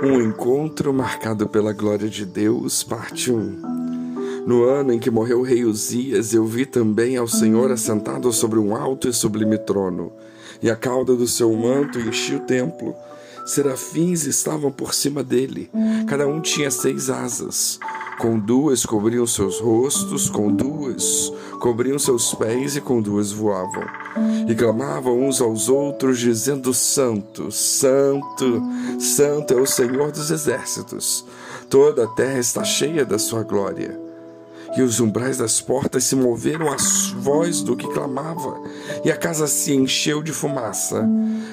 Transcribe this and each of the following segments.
Um encontro marcado pela glória de Deus, parte 1. No ano em que morreu o rei Uzias, eu vi também ao Senhor assentado sobre um alto e sublime trono, e a cauda do seu manto enchia o templo. Serafins estavam por cima dele, cada um tinha seis asas. Com duas cobriam seus rostos, com duas cobriam seus pés e com duas voavam. E clamavam uns aos outros, dizendo: Santo, Santo, Santo é o Senhor dos exércitos. Toda a terra está cheia da sua glória e os umbrais das portas se moveram às voz do que clamava, e a casa se encheu de fumaça.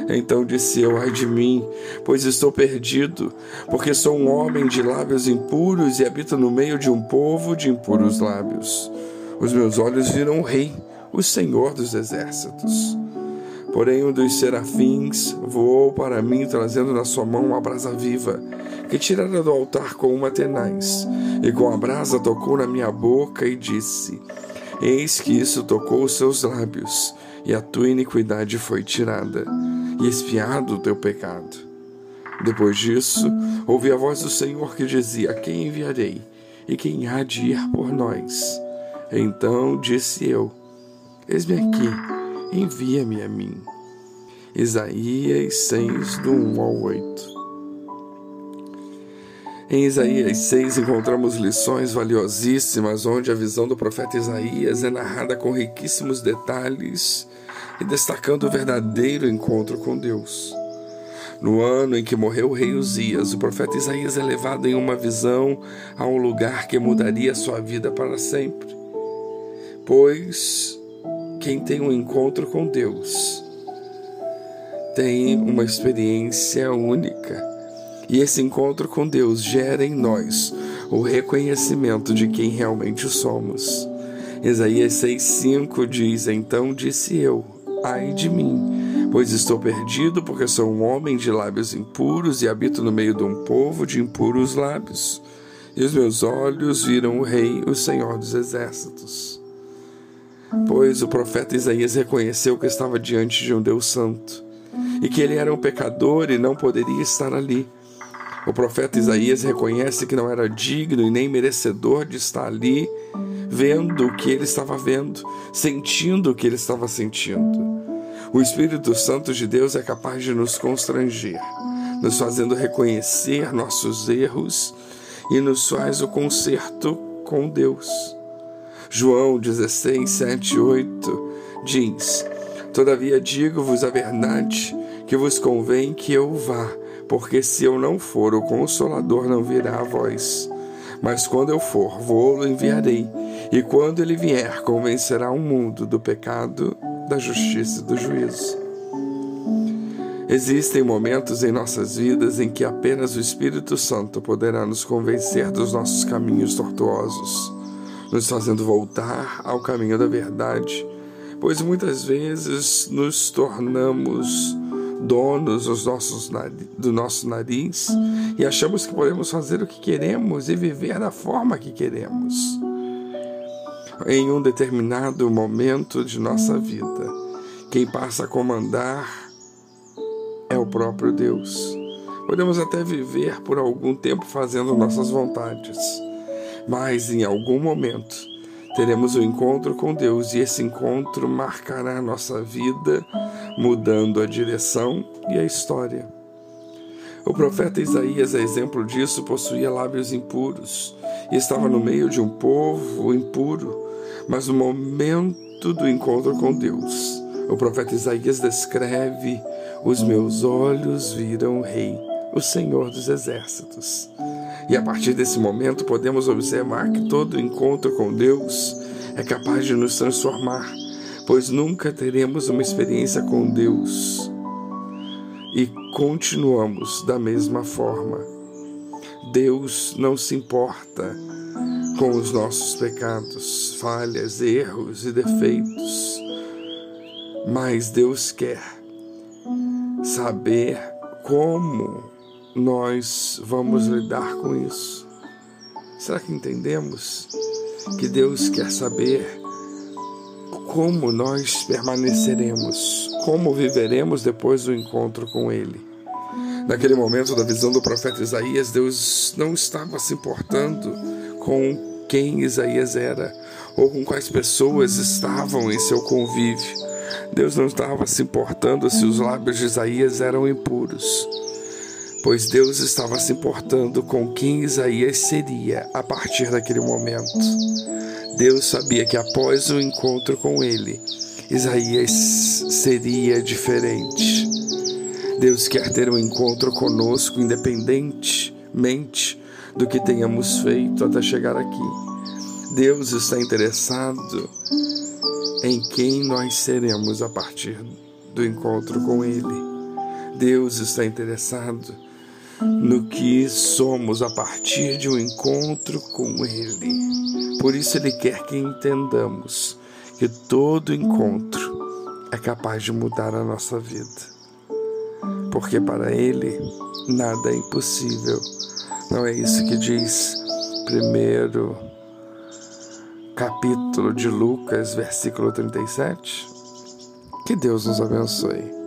Então disse eu: Ai de mim, pois estou perdido, porque sou um homem de lábios impuros e habito no meio de um povo de impuros lábios. Os meus olhos viram o Rei, o Senhor dos exércitos. Porém, um dos serafins voou para mim, trazendo na sua mão uma brasa viva, que tirara do altar com uma tenaz, e com a brasa tocou na minha boca e disse: Eis que isso tocou os seus lábios, e a tua iniquidade foi tirada, e espiado o teu pecado. Depois disso, ouvi a voz do Senhor que dizia: Quem enviarei? E quem há de ir por nós? Então disse eu: Eis-me aqui envia-me a mim. Isaías 6, do 1 ao 8. Em Isaías 6 encontramos lições valiosíssimas, onde a visão do profeta Isaías é narrada com riquíssimos detalhes e destacando o verdadeiro encontro com Deus. No ano em que morreu o rei Uzias, o profeta Isaías é levado em uma visão a um lugar que mudaria sua vida para sempre. Pois quem tem um encontro com Deus tem uma experiência única. E esse encontro com Deus gera em nós o reconhecimento de quem realmente somos. Isaías 6,5 diz: Então disse eu, ai de mim, pois estou perdido, porque sou um homem de lábios impuros e habito no meio de um povo de impuros lábios. E os meus olhos viram o Rei, o Senhor dos Exércitos pois o profeta Isaías reconheceu que estava diante de um Deus santo e que ele era um pecador e não poderia estar ali. O profeta Isaías reconhece que não era digno e nem merecedor de estar ali, vendo o que ele estava vendo, sentindo o que ele estava sentindo. O Espírito Santo de Deus é capaz de nos constranger, nos fazendo reconhecer nossos erros e nos faz o conserto com Deus. João 16, 7 8 diz: Todavia digo-vos a verdade, que vos convém que eu vá, porque se eu não for, o Consolador não virá a vós. Mas quando eu for, vou-lo enviarei, e quando ele vier, convencerá o mundo do pecado, da justiça e do juízo. Existem momentos em nossas vidas em que apenas o Espírito Santo poderá nos convencer dos nossos caminhos tortuosos nos fazendo voltar ao caminho da verdade, pois muitas vezes nos tornamos donos dos nossos, do nosso nariz e achamos que podemos fazer o que queremos e viver da forma que queremos. Em um determinado momento de nossa vida, quem passa a comandar é o próprio Deus. Podemos até viver por algum tempo fazendo nossas vontades mas em algum momento teremos um encontro com Deus e esse encontro marcará a nossa vida, mudando a direção e a história. O profeta Isaías, a exemplo disso, possuía lábios impuros e estava no meio de um povo impuro, mas no momento do encontro com Deus, o profeta Isaías descreve: Os meus olhos viram o Rei, o Senhor dos Exércitos. E a partir desse momento podemos observar que todo encontro com Deus é capaz de nos transformar, pois nunca teremos uma experiência com Deus e continuamos da mesma forma. Deus não se importa com os nossos pecados, falhas, erros e defeitos, mas Deus quer saber como nós vamos lidar com isso? Será que entendemos que Deus quer saber como nós permaneceremos, como viveremos depois do encontro com Ele? Naquele momento da visão do profeta Isaías, Deus não estava se importando com quem Isaías era ou com quais pessoas estavam em seu convívio. Deus não estava se importando se os lábios de Isaías eram impuros, pois Deus estava se importando com quem Isaías seria a partir daquele momento. Deus sabia que após o encontro com ele, Isaías seria diferente. Deus quer ter um encontro conosco, independentemente do que tenhamos feito até chegar aqui. Deus está interessado em quem nós seremos a partir do encontro com Ele. Deus está interessado no que somos a partir de um encontro com Ele. Por isso, Ele quer que entendamos que todo encontro é capaz de mudar a nossa vida. Porque para Ele nada é impossível. Não é isso que diz primeiro capítulo de Lucas, versículo 37? Que Deus nos abençoe.